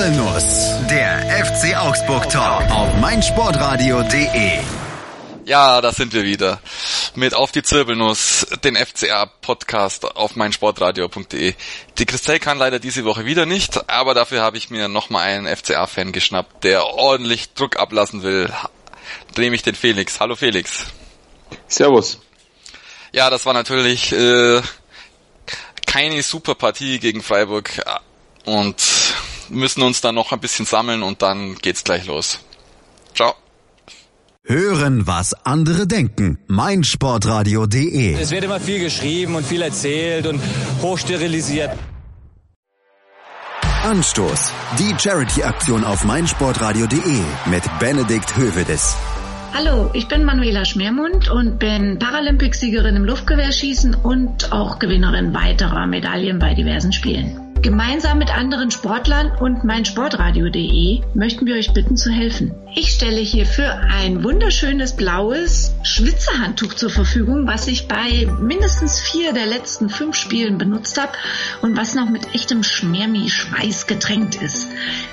Zirbelnuss, der FC Augsburg Talk auf meinsportradio.de. Ja, da sind wir wieder. Mit Auf die Zirbelnuss, den FCA-Podcast auf meinsportradio.de. Die Christelle kann leider diese Woche wieder nicht, aber dafür habe ich mir nochmal einen FCA-Fan geschnappt, der ordentlich Druck ablassen will. Dreh mich den Felix. Hallo Felix. Servus. Ja, das war natürlich äh, keine super Partie gegen Freiburg und müssen uns dann noch ein bisschen sammeln und dann geht's gleich los. Ciao. Hören, was andere denken. meinsportradio.de. Es wird immer viel geschrieben und viel erzählt und hochsterilisiert. Anstoß. Die Charity-Aktion auf meinsportradio.de mit Benedikt Hövedes. Hallo, ich bin Manuela Schmermund und bin Paralympicsiegerin im Luftgewehrschießen und auch Gewinnerin weiterer Medaillen bei diversen Spielen. Gemeinsam mit anderen Sportlern und meinsportradio.de möchten wir euch bitten zu helfen. Ich stelle hierfür ein wunderschönes blaues Schwitzerhandtuch zur Verfügung, was ich bei mindestens vier der letzten fünf Spielen benutzt habe und was noch mit echtem Schmermi-Schweiß getränkt ist.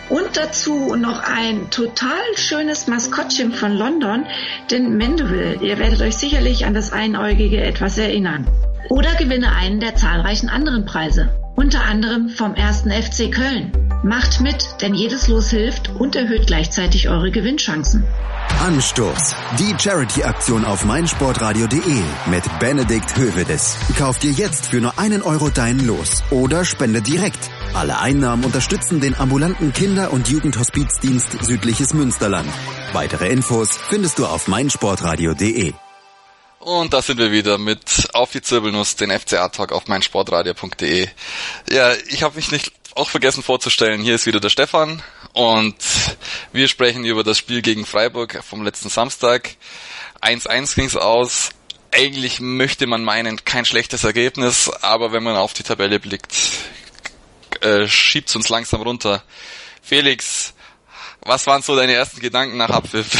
Und dazu noch ein total schönes Maskottchen von London, den Mandeville. Ihr werdet euch sicherlich an das Einäugige etwas erinnern. Oder gewinne einen der zahlreichen anderen Preise unter anderem vom ersten FC Köln. Macht mit, denn jedes Los hilft und erhöht gleichzeitig eure Gewinnchancen. Anstoß. Die Charity-Aktion auf meinsportradio.de mit Benedikt Hövedes. Kauf dir jetzt für nur einen Euro deinen Los oder spende direkt. Alle Einnahmen unterstützen den ambulanten Kinder- und Jugendhospizdienst Südliches Münsterland. Weitere Infos findest du auf meinsportradio.de. Und da sind wir wieder mit Auf die Zirbelnuss, den FCA-Talk auf meinsportradio.de. Ja, ich habe mich nicht auch vergessen vorzustellen, hier ist wieder der Stefan und wir sprechen über das Spiel gegen Freiburg vom letzten Samstag. 1-1 ging's aus. Eigentlich möchte man meinen, kein schlechtes Ergebnis, aber wenn man auf die Tabelle blickt, äh, schiebt's uns langsam runter. Felix, was waren so deine ersten Gedanken nach Abpfiff?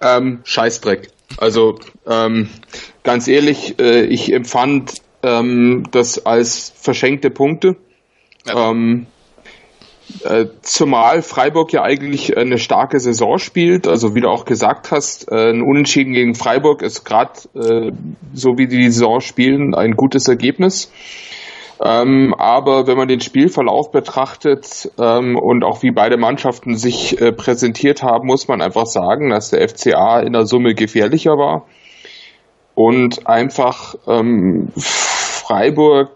Ähm, Scheißdreck. Also ähm, ganz ehrlich, äh, ich empfand ähm, das als verschenkte Punkte. Ja. Ähm, äh, zumal Freiburg ja eigentlich eine starke Saison spielt, also wie du auch gesagt hast, äh, ein Unentschieden gegen Freiburg ist gerade äh, so wie die Saison spielen ein gutes Ergebnis. Ähm, aber wenn man den Spielverlauf betrachtet ähm, und auch wie beide Mannschaften sich äh, präsentiert haben, muss man einfach sagen, dass der FCA in der Summe gefährlicher war und einfach ähm, Freiburg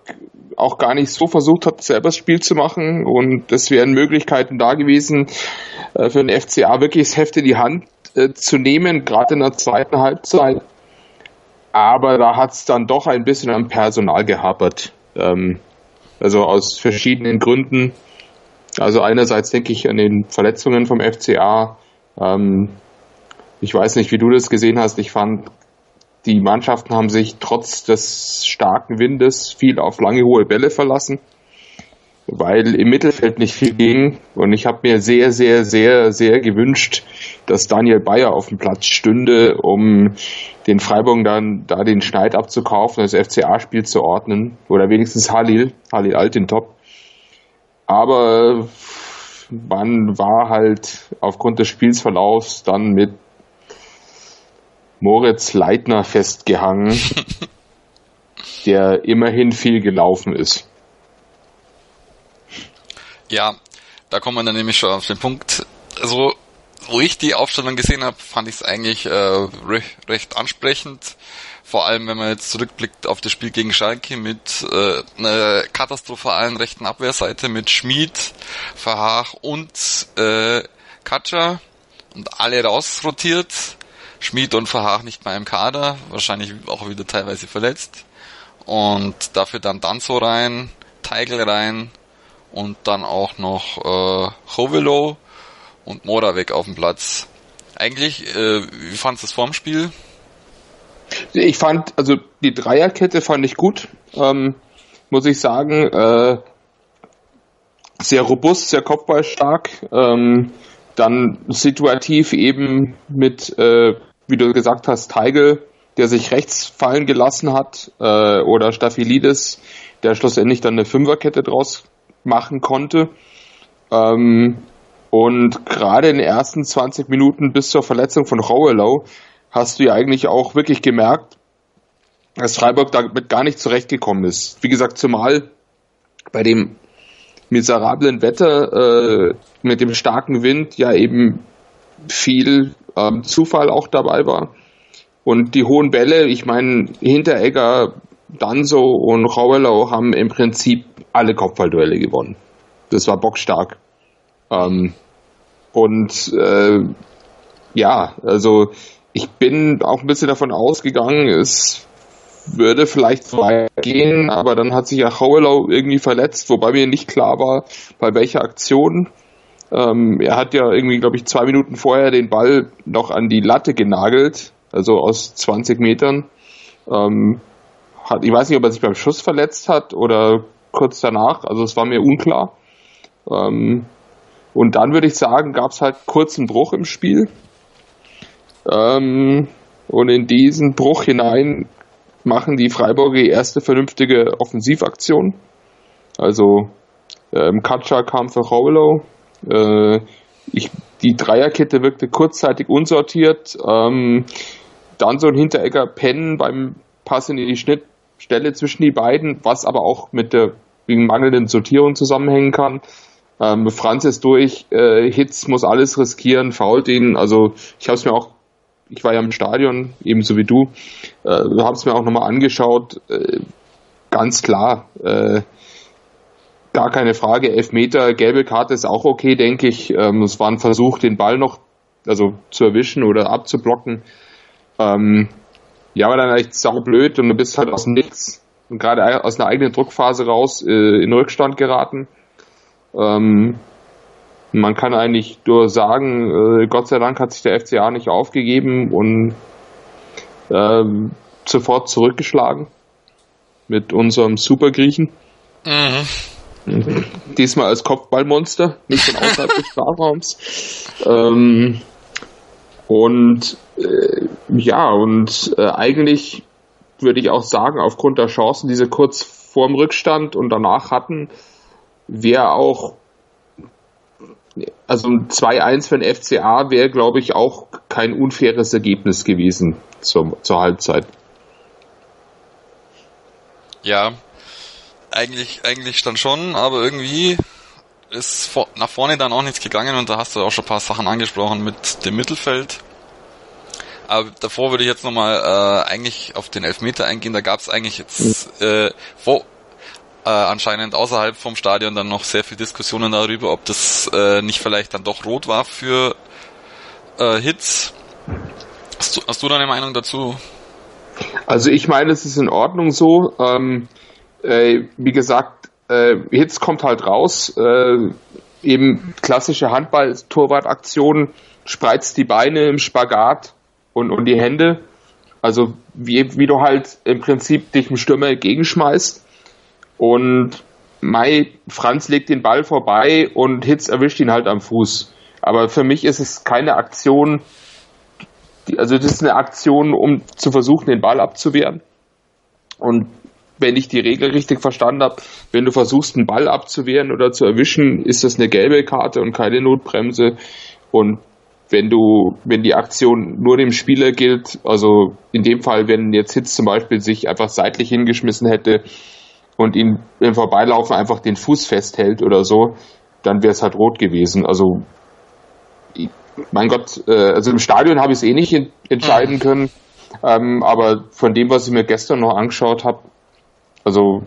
auch gar nicht so versucht hat, selber das Spiel zu machen. Und es wären Möglichkeiten da gewesen, äh, für den FCA wirklich das Heft in die Hand äh, zu nehmen, gerade in der zweiten Halbzeit. Aber da hat es dann doch ein bisschen am Personal gehapert. Ähm, also aus verschiedenen Gründen. Also einerseits denke ich an den Verletzungen vom FCA. Ähm, ich weiß nicht, wie du das gesehen hast. Ich fand, die Mannschaften haben sich trotz des starken Windes viel auf lange hohe Bälle verlassen weil im Mittelfeld nicht viel ging. Und ich habe mir sehr, sehr, sehr, sehr gewünscht, dass Daniel Bayer auf dem Platz stünde, um den Freiburg dann da den Schneid abzukaufen, das FCA-Spiel zu ordnen. Oder wenigstens Halil, Halil Altintop. Aber man war halt aufgrund des Spielsverlaufs dann mit Moritz Leitner festgehangen, der immerhin viel gelaufen ist. Ja, da kommen wir dann nämlich schon auf den Punkt. Also, wo ich die Aufstellung gesehen habe, fand ich es eigentlich äh, recht, recht ansprechend. Vor allem, wenn man jetzt zurückblickt auf das Spiel gegen Schalke mit äh, einer katastrophalen rechten Abwehrseite mit Schmid, Verhaag und äh, Katscha und alle rausrotiert. Schmid und Verhaag nicht mehr im Kader, wahrscheinlich auch wieder teilweise verletzt. Und dafür dann Danzo rein, Teigl rein, und dann auch noch äh, Chovelo und Moravec auf dem Platz. Eigentlich, äh, wie fandest du das vorm Spiel? Ich fand, also die Dreierkette fand ich gut, ähm, muss ich sagen. Äh, sehr robust, sehr kopfballstark. Ähm, dann situativ eben mit, äh, wie du gesagt hast, Teigel, der sich rechts fallen gelassen hat, äh, oder Staphylidis, der schlussendlich dann eine Fünferkette draus machen konnte. Ähm, und gerade in den ersten 20 Minuten bis zur Verletzung von Rauelau hast du ja eigentlich auch wirklich gemerkt, dass Freiburg damit gar nicht zurechtgekommen ist. Wie gesagt, zumal bei dem miserablen Wetter äh, mit dem starken Wind ja eben viel ähm, Zufall auch dabei war. Und die hohen Bälle, ich meine, Hinteregger, Danso und Rauelau haben im Prinzip alle Kopfballduelle gewonnen. Das war bockstark. Ähm, und äh, ja, also ich bin auch ein bisschen davon ausgegangen, es würde vielleicht weitergehen, aber dann hat sich ja Hauelau irgendwie verletzt, wobei mir nicht klar war, bei welcher Aktion. Ähm, er hat ja irgendwie, glaube ich, zwei Minuten vorher den Ball noch an die Latte genagelt, also aus 20 Metern. Ähm, hat, ich weiß nicht, ob er sich beim Schuss verletzt hat oder kurz danach, also es war mir unklar. Ähm, und dann würde ich sagen, gab es halt kurzen Bruch im Spiel. Ähm, und in diesen Bruch hinein machen die Freiburger die erste vernünftige Offensivaktion. Also ähm, Katscha kam für Raulau. Äh, ich, die Dreierkette wirkte kurzzeitig unsortiert. Ähm, dann so ein Hinteregger pennen beim Pass in die Schnittstelle zwischen die beiden, was aber auch mit der wegen mangelnden Sortierung zusammenhängen kann. Ähm, Franz ist durch, äh, Hitz muss alles riskieren, fault ihn. Also ich habe es mir auch ich war ja im Stadion, ebenso wie du, äh, habe es mir auch nochmal angeschaut. Äh, ganz klar, äh, gar keine Frage. Elfmeter, gelbe Karte ist auch okay, denke ich. Ähm, es war ein Versuch, den Ball noch also zu erwischen oder abzublocken. Ähm, ja, aber dann echt saublöd und du bist halt aus dem Nichts und gerade aus einer eigenen Druckphase raus äh, in Rückstand geraten. Ähm, man kann eigentlich nur sagen, äh, Gott sei Dank hat sich der FCA nicht aufgegeben und ähm, sofort zurückgeschlagen mit unserem Supergriechen. Mhm. Diesmal als Kopfballmonster, nicht von außerhalb des Strafraums. Ähm, und äh, ja, und äh, eigentlich würde ich auch sagen, aufgrund der Chancen, die sie kurz vorm Rückstand und danach hatten, wäre auch also ein 2-1 für den FCA wäre, glaube ich, auch kein unfaires Ergebnis gewesen zur, zur Halbzeit. Ja, eigentlich, eigentlich dann schon, aber irgendwie ist nach vorne dann auch nichts gegangen und da hast du auch schon ein paar Sachen angesprochen mit dem Mittelfeld. Aber davor würde ich jetzt nochmal äh, eigentlich auf den Elfmeter eingehen. Da gab es eigentlich jetzt äh, vor, äh, anscheinend außerhalb vom Stadion dann noch sehr viel Diskussionen darüber, ob das äh, nicht vielleicht dann doch rot war für äh, Hits. Hast du, hast du da eine Meinung dazu? Also ich meine, es ist in Ordnung so. Ähm, äh, wie gesagt, äh, Hits kommt halt raus. Äh, eben klassische Handball-Torwart-Aktion, spreizt die Beine im Spagat und, und die Hände. Also wie, wie du halt im Prinzip dich dem Stürmer entgegenschmeißt. Und Mai, Franz legt den Ball vorbei und Hitz erwischt ihn halt am Fuß. Aber für mich ist es keine Aktion, also das ist eine Aktion, um zu versuchen, den Ball abzuwehren. Und wenn ich die Regel richtig verstanden habe, wenn du versuchst, einen Ball abzuwehren oder zu erwischen, ist das eine gelbe Karte und keine Notbremse. Und wenn du, wenn die Aktion nur dem Spieler gilt, also in dem Fall, wenn jetzt Hitz zum Beispiel sich einfach seitlich hingeschmissen hätte, und ihn im Vorbeilaufen einfach den Fuß festhält oder so, dann wäre es halt rot gewesen. Also mein Gott, äh, also im Stadion habe ich es eh nicht entscheiden mhm. können, ähm, aber von dem, was ich mir gestern noch angeschaut habe, also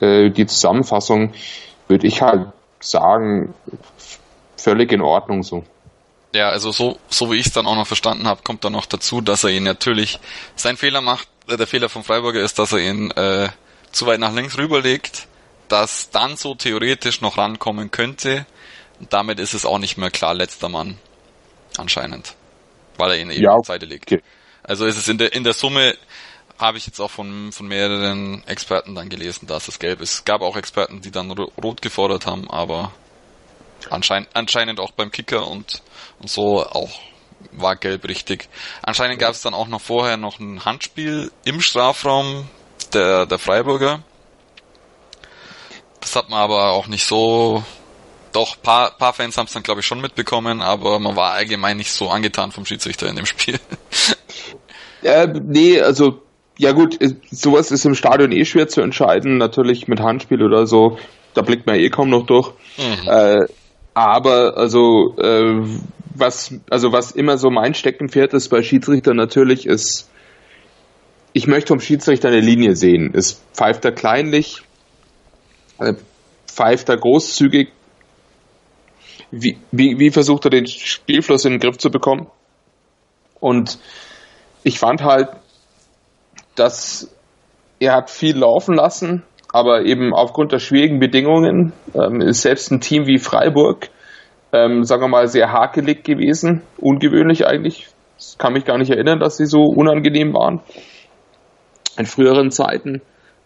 äh, die Zusammenfassung, würde ich halt sagen, völlig in Ordnung so. Ja, also so, so wie ich es dann auch noch verstanden habe, kommt dann noch dazu, dass er ihn natürlich, sein Fehler macht, äh, der Fehler vom Freiburger ist, dass er ihn äh, zu weit nach links rüberlegt, dass dann so theoretisch noch rankommen könnte. Und damit ist es auch nicht mehr klar letzter Mann. Anscheinend. Weil er ihn eben ja, auf die Seite legt. Also ist es in der, in der Summe, habe ich jetzt auch von, von mehreren Experten dann gelesen, dass es gelb ist. Es gab auch Experten, die dann rot gefordert haben, aber anscheinend, anscheinend auch beim Kicker und, und so auch war gelb richtig. Anscheinend gab es dann auch noch vorher noch ein Handspiel im Strafraum der, der Freiburger. Das hat man aber auch nicht so doch, paar, paar Fans haben es dann glaube ich schon mitbekommen, aber man war allgemein nicht so angetan vom Schiedsrichter in dem Spiel. Äh, nee, also ja gut, sowas ist im Stadion eh schwer zu entscheiden, natürlich mit Handspiel oder so, da blickt man eh kaum noch durch. Mhm. Äh, aber also äh, was also was immer so mein Steckenpferd ist bei Schiedsrichtern natürlich ist ich möchte vom Schiedsrichter eine Linie sehen. Ist pfeift er kleinlich, äh, pfeift er großzügig, wie, wie, wie versucht er den Spielfluss in den Griff zu bekommen? Und ich fand halt, dass er hat viel laufen lassen, aber eben aufgrund der schwierigen Bedingungen ähm, ist selbst ein Team wie Freiburg, ähm, sagen wir mal, sehr hakelig gewesen, ungewöhnlich eigentlich. Ich kann mich gar nicht erinnern, dass sie so unangenehm waren in früheren Zeiten.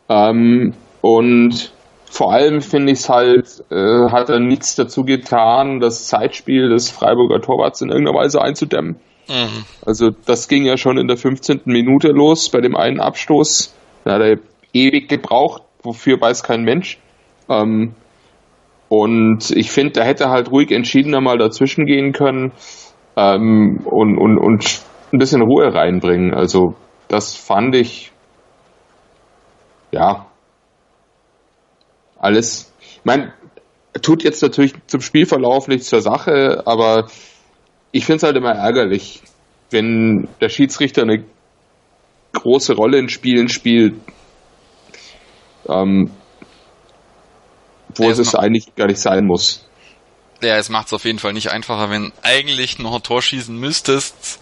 Ähm, und vor allem finde ich es halt, äh, hat er nichts dazu getan, das Zeitspiel des Freiburger Torwarts in irgendeiner Weise einzudämmen. Mhm. Also das ging ja schon in der 15. Minute los bei dem einen Abstoß. Da hat er ewig gebraucht, wofür weiß kein Mensch. Ähm, und ich finde, da hätte halt ruhig entschiedener mal dazwischen gehen können ähm, und, und, und ein bisschen Ruhe reinbringen. Also das fand ich ja, alles. Ich meine, tut jetzt natürlich zum Spielverlauf nichts zur Sache, aber ich finde es halt immer ärgerlich, wenn der Schiedsrichter eine große Rolle in Spielen spielt, ähm, wo ja, es, es eigentlich gar nicht sein muss. Ja, es macht es auf jeden Fall nicht einfacher, wenn eigentlich noch ein Tor schießen müsstest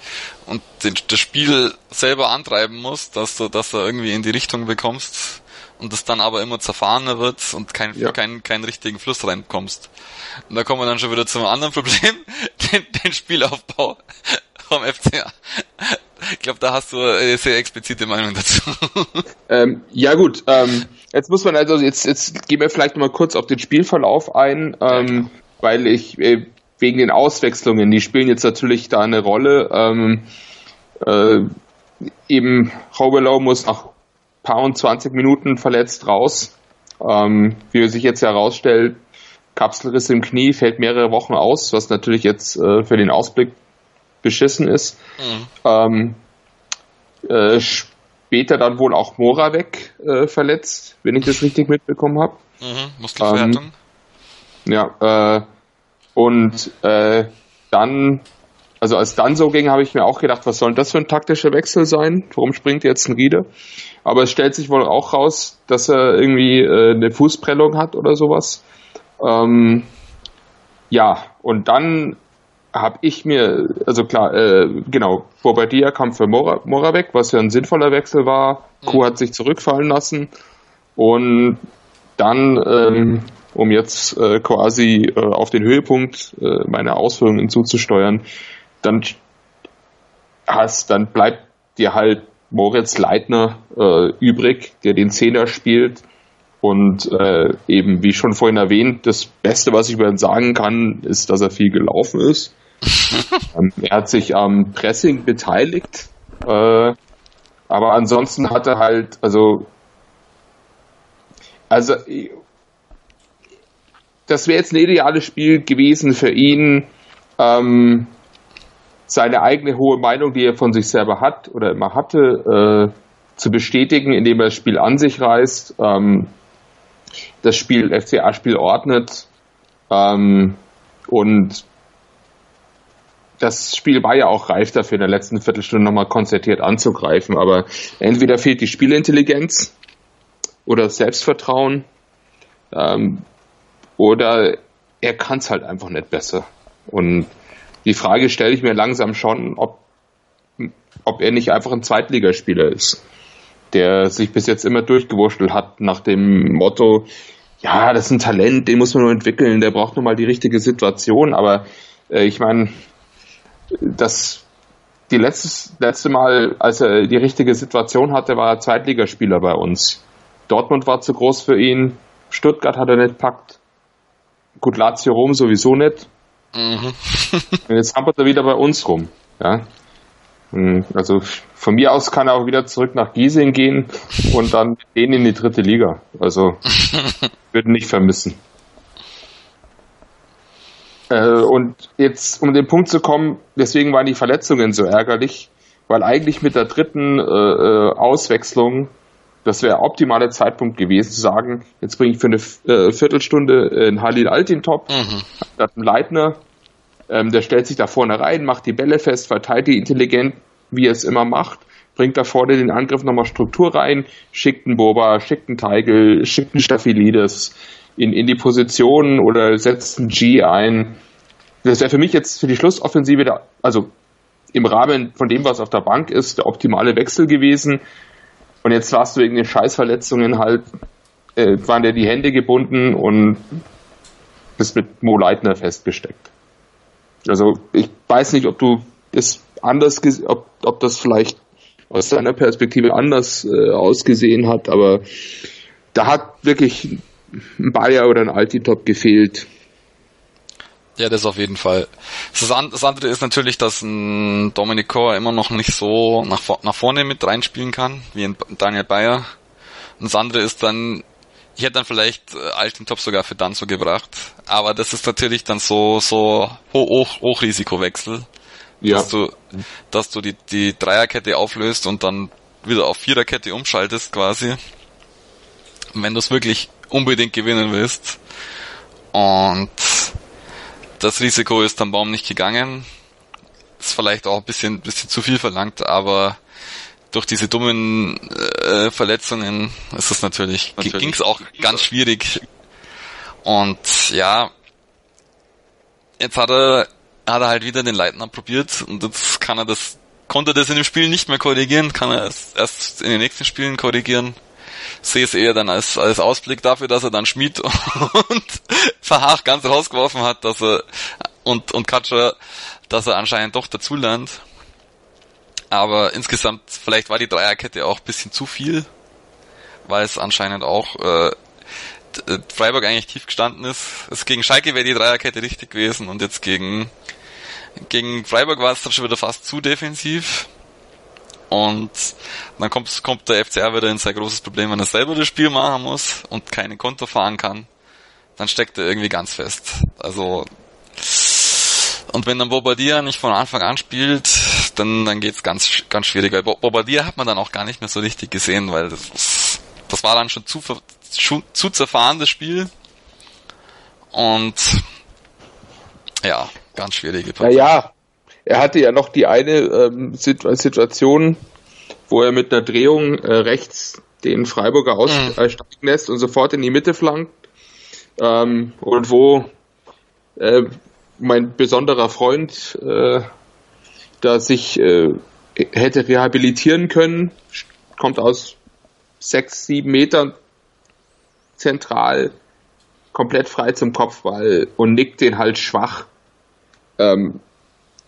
und den, das Spiel selber antreiben musst, dass du, dass du irgendwie in die Richtung bekommst und das dann aber immer zerfahrener wird und kein, ja. keinen, richtigen Fluss reinkommst. Und da kommen wir dann schon wieder zum anderen Problem, den, den Spielaufbau vom FCA. Ich glaube, da hast du eine sehr explizite Meinung dazu. Ähm, ja gut, ähm, jetzt muss man also, jetzt, jetzt gehen wir vielleicht mal kurz auf den Spielverlauf ein. Ähm, weil ich äh, wegen den Auswechslungen, die spielen jetzt natürlich da eine Rolle. Ähm, äh, eben Hobelow muss nach paar und 20 Minuten verletzt raus. Ähm, wie sich jetzt herausstellt, Kapselriss im Knie fällt mehrere Wochen aus, was natürlich jetzt äh, für den Ausblick beschissen ist. Mhm. Ähm, äh, später dann wohl auch Moravec äh, verletzt, wenn ich das richtig mitbekommen habe. Mhm, Muskelverhärtung. Ähm, ja, äh, und äh, dann, also als dann so ging, habe ich mir auch gedacht, was soll denn das für ein taktischer Wechsel sein? Warum springt jetzt ein Riede? Aber es stellt sich wohl auch raus, dass er irgendwie äh, eine Fußprellung hat oder sowas. Ähm, ja, und dann habe ich mir, also klar, äh, genau, Bobadilla kam für Mora, Mora weg, was ja ein sinnvoller Wechsel war. Kuh hat sich zurückfallen lassen. Und dann ähm, um jetzt äh, quasi äh, auf den Höhepunkt äh, meiner Ausführungen zuzusteuern, dann hast, dann bleibt dir halt Moritz Leitner äh, übrig, der den Zehner spielt. Und äh, eben, wie schon vorhin erwähnt, das Beste, was ich über ihn sagen kann, ist, dass er viel gelaufen ist. Ähm, er hat sich am Pressing beteiligt. Äh, aber ansonsten hat er halt, also, also das wäre jetzt ein ideales Spiel gewesen für ihn, ähm, seine eigene hohe Meinung, die er von sich selber hat oder immer hatte, äh, zu bestätigen, indem er das Spiel an sich reißt, ähm, das Spiel, FCA-Spiel ordnet ähm, und das Spiel war ja auch reif dafür, in der letzten Viertelstunde nochmal konzertiert anzugreifen, aber entweder fehlt die Spielintelligenz oder das Selbstvertrauen. Ähm, oder er kann es halt einfach nicht besser. Und die Frage stelle ich mir langsam schon, ob, ob er nicht einfach ein Zweitligaspieler ist, der sich bis jetzt immer durchgewurschtelt hat nach dem Motto, ja, das ist ein Talent, den muss man nur entwickeln, der braucht nur mal die richtige Situation. Aber äh, ich meine, das die letztes, letzte Mal, als er die richtige Situation hatte, war er Zweitligaspieler bei uns. Dortmund war zu groß für ihn, Stuttgart hat er nicht packt, Gut, Lazio Rom sowieso nicht. Mhm. Und jetzt hampert er wieder bei uns rum. Ja. Hm, also von mir aus kann er auch wieder zurück nach Giesing gehen und dann gehen in die dritte Liga. Also würde nicht vermissen. Äh, und jetzt, um den Punkt zu kommen, deswegen waren die Verletzungen so ärgerlich, weil eigentlich mit der dritten äh, äh Auswechslung, das wäre optimaler Zeitpunkt gewesen, zu sagen, jetzt bringe ich für eine äh, Viertelstunde äh, einen Halil Altintop, mhm. statt einen Leitner, ähm, der stellt sich da vorne rein, macht die Bälle fest, verteilt die intelligent, wie er es immer macht, bringt da vorne den Angriff nochmal Struktur rein, schickt einen Boba, schickt einen Teigel, schickt einen Staphylidis, in, in die Position oder setzt ein G ein. Das wäre für mich jetzt für die Schlussoffensive, der, also im Rahmen von dem, was auf der Bank ist, der optimale Wechsel gewesen. Und jetzt warst du wegen den Scheißverletzungen halt, äh, waren dir die Hände gebunden und bist mit Mo Leitner festgesteckt. Also ich weiß nicht, ob du das anders, ob, ob das vielleicht aus deiner Perspektive anders äh, ausgesehen hat, aber da hat wirklich ein Bayer oder ein Altitop gefehlt. Ja, das auf jeden Fall. Das, andere ist natürlich, dass ein Dominic Kor immer noch nicht so nach, nach vorne mit reinspielen kann, wie ein Daniel Bayer. Und das andere ist dann, ich hätte dann vielleicht äh, Altintop sogar für Danzo gebracht, aber das ist natürlich dann so, so Hoch, Hoch, Hochrisikowechsel. Ja. Dass du, dass du die, die Dreierkette auflöst und dann wieder auf Viererkette umschaltest quasi. wenn du es wirklich unbedingt gewinnen willst. Und das Risiko ist am Baum nicht gegangen. Ist vielleicht auch ein bisschen, bisschen zu viel verlangt, aber durch diese dummen äh, Verletzungen ist es natürlich, natürlich. ging es auch ganz schwierig. Und ja, jetzt hat er, hat er halt wieder den Leitner probiert und jetzt kann er das, konnte das in dem Spiel nicht mehr korrigieren, kann er es erst in den nächsten Spielen korrigieren sehe es eher dann als, als Ausblick dafür, dass er dann Schmied und Verhaag ganz rausgeworfen hat, dass er und, und Katscher, dass er anscheinend doch dazulernt. Aber insgesamt, vielleicht war die Dreierkette auch ein bisschen zu viel, weil es anscheinend auch äh, Freiburg eigentlich tief gestanden ist. Es gegen Schalke wäre die Dreierkette richtig gewesen und jetzt gegen gegen Freiburg war es dann schon wieder fast zu defensiv. Und dann kommt, kommt der FCR wieder in sein großes Problem, wenn er selber das Spiel machen muss und keine Konto fahren kann, dann steckt er irgendwie ganz fest. Also, und wenn dann Bobadilla nicht von Anfang an spielt, dann, dann geht's ganz, ganz schwierig. Weil Bobadilla hat man dann auch gar nicht mehr so richtig gesehen, weil das, das war dann schon zu, zu, zu zerfahren, das Spiel. Und, ja, ganz schwierige Partie. Ja, er hatte ja noch die eine ähm, Situation, wo er mit einer Drehung äh, rechts den Freiburger aussteigen mhm. lässt und sofort in die Mitte flankt. Ähm, und wo äh, mein besonderer Freund äh, da sich äh, hätte rehabilitieren können, kommt aus sechs, sieben Metern zentral, komplett frei zum Kopfball und nickt den halt schwach. Ähm,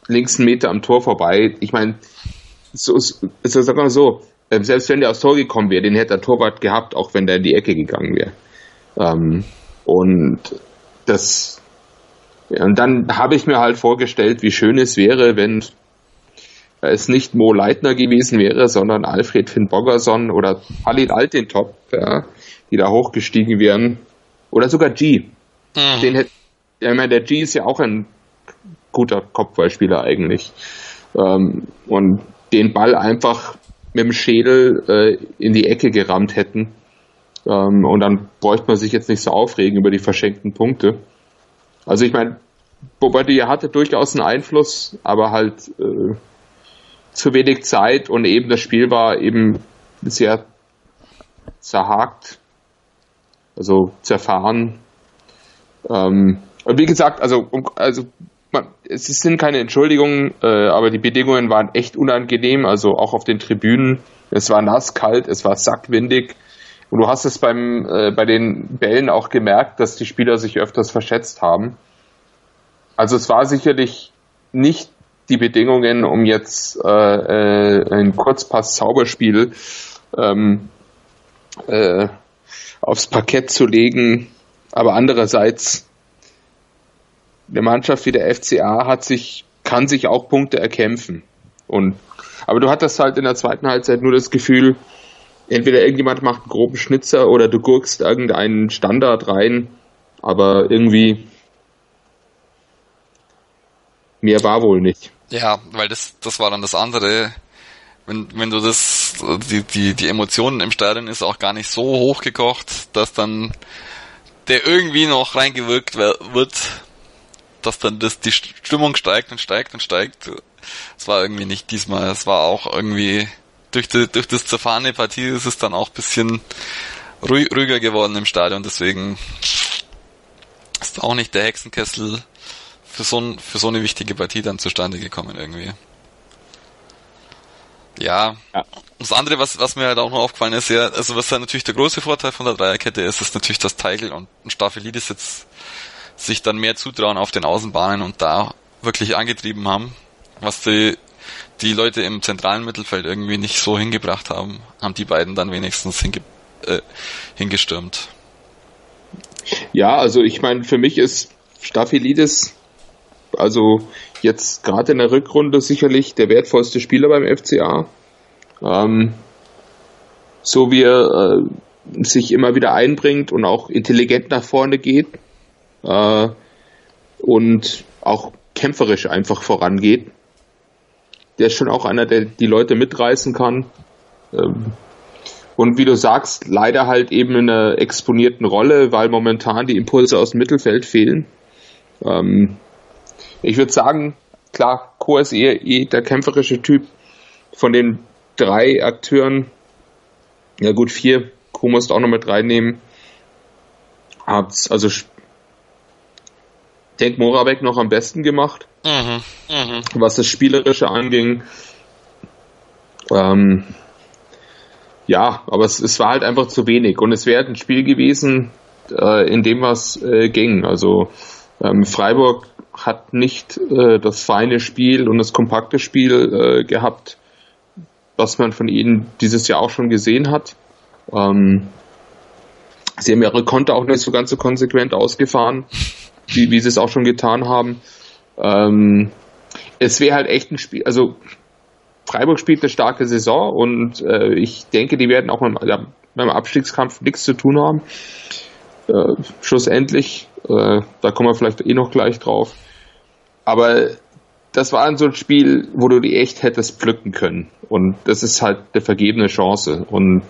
links einen Meter am Tor vorbei. Ich meine, so, so, sag mal so, ähm, selbst wenn der aufs Tor gekommen wäre, den hätte der Torwart gehabt, auch wenn der in die Ecke gegangen wäre. Ähm, und das, ja, und dann habe ich mir halt vorgestellt, wie schön es wäre, wenn es nicht Mo Leitner gewesen wäre, sondern Alfred Finn Boggerson oder Halil Altintop, ja, die da hochgestiegen wären. Oder sogar G. Mhm. Den hätte, ich meine, der G ist ja auch ein guter Kopfballspieler eigentlich. Ähm, und den Ball einfach mit dem Schädel äh, in die Ecke gerammt hätten. Ähm, und dann bräuchte man sich jetzt nicht so aufregen über die verschenkten Punkte. Also ich meine, Bobadilla hatte durchaus einen Einfluss, aber halt äh, zu wenig Zeit und eben das Spiel war eben sehr zerhakt, also zerfahren. Ähm, und wie gesagt, also, also man, es sind keine Entschuldigungen, äh, aber die Bedingungen waren echt unangenehm, also auch auf den Tribünen. Es war nass, kalt, es war sackwindig. Und du hast es beim, äh, bei den Bällen auch gemerkt, dass die Spieler sich öfters verschätzt haben. Also es war sicherlich nicht die Bedingungen, um jetzt äh, äh, ein Kurzpass-Zauberspiel ähm, äh, aufs Parkett zu legen. Aber andererseits eine Mannschaft wie der FCA hat sich, kann sich auch Punkte erkämpfen. Und, aber du hattest halt in der zweiten Halbzeit nur das Gefühl, entweder irgendjemand macht einen groben Schnitzer oder du gurkst irgendeinen Standard rein, aber irgendwie mehr war wohl nicht. Ja, weil das, das war dann das andere. Wenn, wenn du das, die, die, die Emotionen im Stadion ist auch gar nicht so hochgekocht, dass dann der irgendwie noch reingewirkt wird, dass dann das, die Stimmung steigt und steigt und steigt. Es war irgendwie nicht diesmal. Es war auch irgendwie durch, die, durch das zerfahrene Partie ist es dann auch bisschen ruhig, ruhiger geworden im Stadion. Deswegen ist auch nicht der Hexenkessel für so, für so eine wichtige Partie dann zustande gekommen irgendwie. Ja. ja. Das andere, was, was mir halt auch noch aufgefallen ist, ja, also was dann natürlich der große Vorteil von der Dreierkette ist, ist natürlich, dass Teigl und Staffelidis jetzt sich dann mehr zutrauen auf den Außenbahnen und da wirklich angetrieben haben, was die, die Leute im zentralen Mittelfeld irgendwie nicht so hingebracht haben, haben die beiden dann wenigstens hinge, äh, hingestürmt. Ja, also ich meine, für mich ist Staphylides also jetzt gerade in der Rückrunde sicherlich der wertvollste Spieler beim FCA. Ähm, so wie er äh, sich immer wieder einbringt und auch intelligent nach vorne geht äh, und auch kämpferisch einfach vorangeht. Der ist schon auch einer, der die Leute mitreißen kann. Ähm, und wie du sagst, leider halt eben in einer exponierten Rolle, weil momentan die Impulse aus dem Mittelfeld fehlen. Ähm, ich würde sagen, klar, Ko ist eher, eher der kämpferische Typ von den drei Akteuren. Ja gut, vier. Co musst auch noch mit reinnehmen. Also denk Moravec noch am besten gemacht, mhm, mh. was das Spielerische anging. Ähm, ja, aber es, es, war halt einfach zu wenig und es wäre ein Spiel gewesen, äh, in dem was äh, ging. Also ähm, Freiburg hat nicht äh, das feine Spiel und das kompakte Spiel äh, gehabt, was man von ihnen dieses Jahr auch schon gesehen hat. Ähm, sie haben ihre Konter auch nicht so ganz so konsequent ausgefahren, wie, wie sie es auch schon getan haben. Ähm, es wäre halt echt ein Spiel, also Freiburg spielt eine starke Saison und äh, ich denke, die werden auch beim, ja, beim Abstiegskampf nichts zu tun haben. Äh, schlussendlich, äh, da kommen wir vielleicht eh noch gleich drauf. Aber das war so ein Spiel, wo du die echt hättest pflücken können. Und das ist halt eine vergebene Chance. Und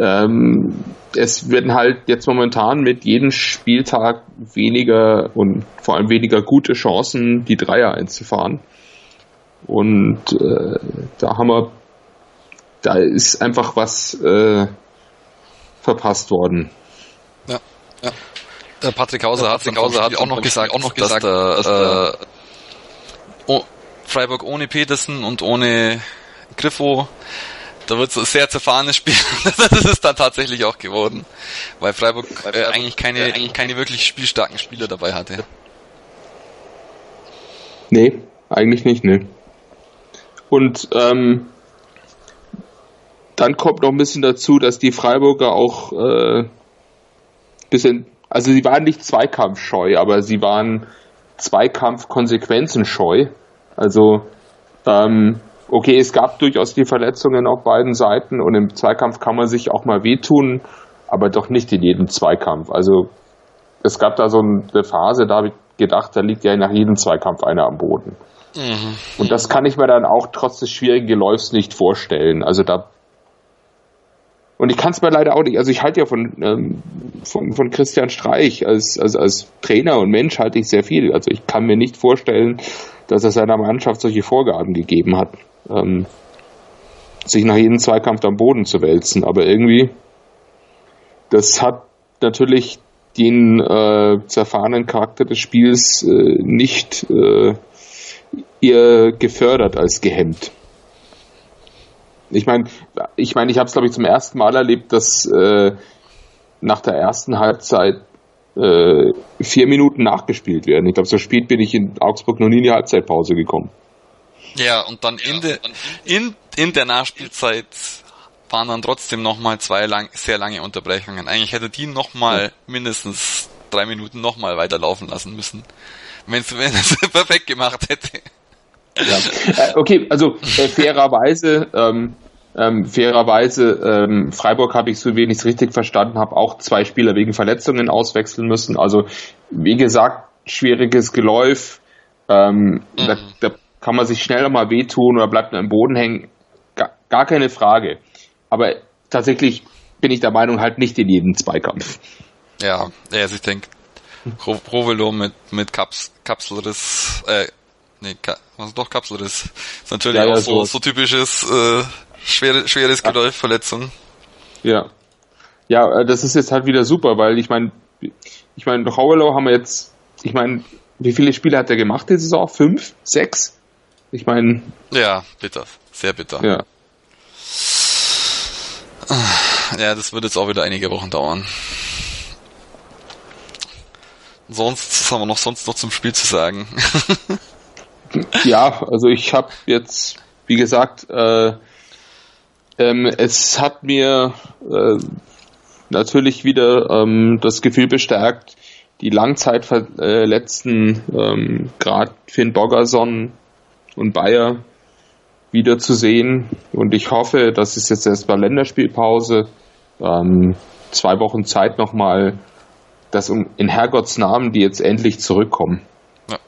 ähm, es werden halt jetzt momentan mit jedem Spieltag weniger und vor allem weniger gute Chancen, die Dreier einzufahren. Und äh, da haben wir, da ist einfach was äh, verpasst worden. Ja, ja. Der Patrick Hauser hat, Patrick Hauser hat auch noch gesagt, auch noch gesagt, dass, der, dass äh, oh, Freiburg ohne Petersen und ohne Griffo, da wird es ein sehr zerfahrenes Spiel. das ist dann tatsächlich auch geworden, weil Freiburg äh, eigentlich keine, äh, eigentlich keine wirklich spielstarken Spieler dabei hatte. Nee, eigentlich nicht, ne. Und ähm, dann kommt noch ein bisschen dazu, dass die Freiburger auch äh, bisschen, also sie waren nicht zweikampfscheu, aber sie waren Zweikampf Konsequenzen scheu. Also ähm, okay, es gab durchaus die Verletzungen auf beiden Seiten und im Zweikampf kann man sich auch mal wehtun, aber doch nicht in jedem Zweikampf. Also es gab da so eine Phase, da habe ich gedacht, da liegt ja nach jedem Zweikampf einer am Boden. Mhm. Und das kann ich mir dann auch trotz des schwierigen Geläufs nicht vorstellen. Also da und ich kann es mir leider auch nicht, also ich halte ja von, ähm, von, von Christian Streich als, als, als Trainer und Mensch halte ich sehr viel. Also ich kann mir nicht vorstellen, dass er seiner Mannschaft solche Vorgaben gegeben hat, ähm, sich nach jedem Zweikampf am Boden zu wälzen. Aber irgendwie, das hat natürlich den äh, zerfahrenen Charakter des Spiels äh, nicht äh, eher gefördert als gehemmt. Ich meine, ich meine, ich habe es glaube ich zum ersten Mal erlebt, dass äh, nach der ersten Halbzeit äh, vier Minuten nachgespielt werden. Ich glaube, so spät bin ich in Augsburg noch nie in die Halbzeitpause gekommen. Ja, und dann in, de, in, in der Nachspielzeit waren dann trotzdem nochmal zwei lang, sehr lange Unterbrechungen. Eigentlich hätte die nochmal ja. mindestens drei Minuten nochmal weiterlaufen lassen müssen, wenn es perfekt gemacht hätte. Ja. Äh, okay, also äh, fairerweise, ähm, ähm, fairerweise, ähm, Freiburg habe ich so wenig es richtig verstanden habe, auch zwei Spieler wegen Verletzungen auswechseln müssen. Also wie gesagt, schwieriges Geläuf. Ähm, mhm. da, da, kann man sich schnell nochmal wehtun oder bleibt nur im Boden hängen. Gar, gar keine Frage. Aber tatsächlich bin ich der Meinung, halt nicht in jedem Zweikampf. Ja, also ich denke, Rovelo mit, mit Kaps, Kapselriss, äh, nee, Ka was doch Kapselriss. Ist natürlich ja, auch so, so typisches, äh, schwere, schweres Geläufverletzung. Ja. Ja, äh, das ist jetzt halt wieder super, weil ich meine, ich meine, Rovelo haben wir jetzt, ich meine, wie viele Spiele hat er gemacht diese Saison? Fünf? Sechs? Ich meine. Ja, bitter. Sehr bitter. Ja. Ja, das wird jetzt auch wieder einige Wochen dauern. Sonst, was haben wir noch sonst noch zum Spiel zu sagen? ja, also ich habe jetzt, wie gesagt, äh, ähm, es hat mir äh, natürlich wieder ähm, das Gefühl bestärkt, die Langzeitverletzten, ähm, gerade Finn Boggerson und Bayer, wieder zu sehen. Und ich hoffe, dass es jetzt erst bei Länderspielpause ähm, zwei Wochen Zeit nochmal, dass in Herrgotts Namen die jetzt endlich zurückkommen. Ja.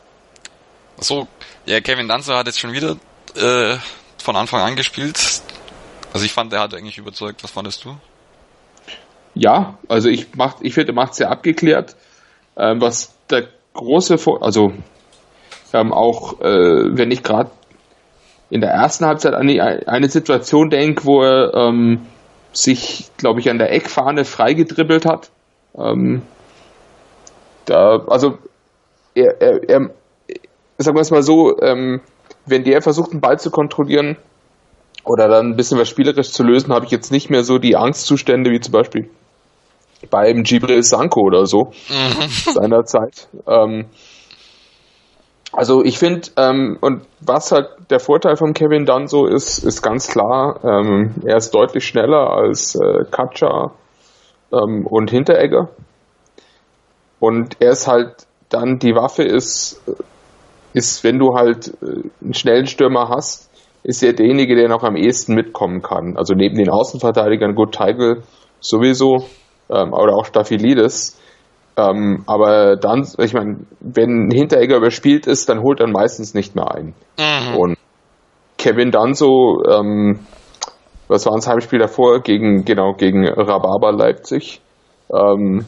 So, ja, Kevin Danzer hat jetzt schon wieder äh, von Anfang an gespielt. Also ich fand, er hat eigentlich überzeugt. Was fandest du? Ja, also ich mach, ich finde, er macht sehr abgeklärt. Ähm, was der große, Vor also ähm, auch äh, wenn ich gerade in der ersten Halbzeit an die, eine Situation denke, wo er ähm, sich, glaube ich, an der Eckfahne freigedribbelt hat. Ähm, da, also er, er, er sagen wir es mal so, ähm, wenn der versucht, einen Ball zu kontrollieren oder dann ein bisschen was spielerisch zu lösen, habe ich jetzt nicht mehr so die Angstzustände wie zum Beispiel beim Gibril Sanko oder so mhm. seiner Zeit. Ähm, also ich finde, ähm, und was halt der Vorteil von Kevin Dunn so ist, ist ganz klar, ähm, er ist deutlich schneller als äh, Katscha ähm, und Hinteregger. Und er ist halt dann, die Waffe ist, ist, wenn du halt äh, einen schnellen Stürmer hast, ist er derjenige, der noch am ehesten mitkommen kann. Also neben den Außenverteidigern, gut, Teigl sowieso, ähm, oder auch Staphylidis. Ähm, aber dann, ich meine, wenn Hinteregger überspielt ist, dann holt er meistens nicht mehr ein. Mhm. Und Kevin Danso, ähm, was war das Heimspiel davor gegen genau gegen Rhabarber Leipzig, ähm,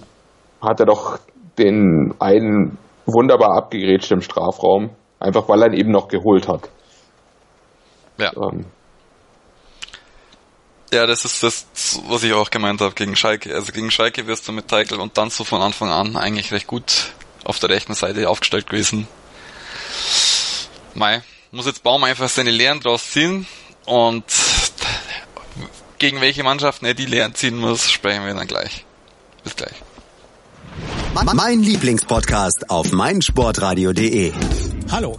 hat er doch den einen wunderbar abgegrätscht im Strafraum, einfach weil er ihn eben noch geholt hat. Ja. Ähm, ja, das ist das, was ich auch gemeint habe gegen Schalke. Also gegen Schalke wirst du mit Teigl und dann so von Anfang an eigentlich recht gut auf der rechten Seite aufgestellt gewesen. Mai, muss jetzt Baum einfach seine Lehren draus ziehen und gegen welche Mannschaften er die Lehren ziehen muss, sprechen wir dann gleich. Bis gleich. Mein Lieblingspodcast auf meinsportradio.de. Hallo.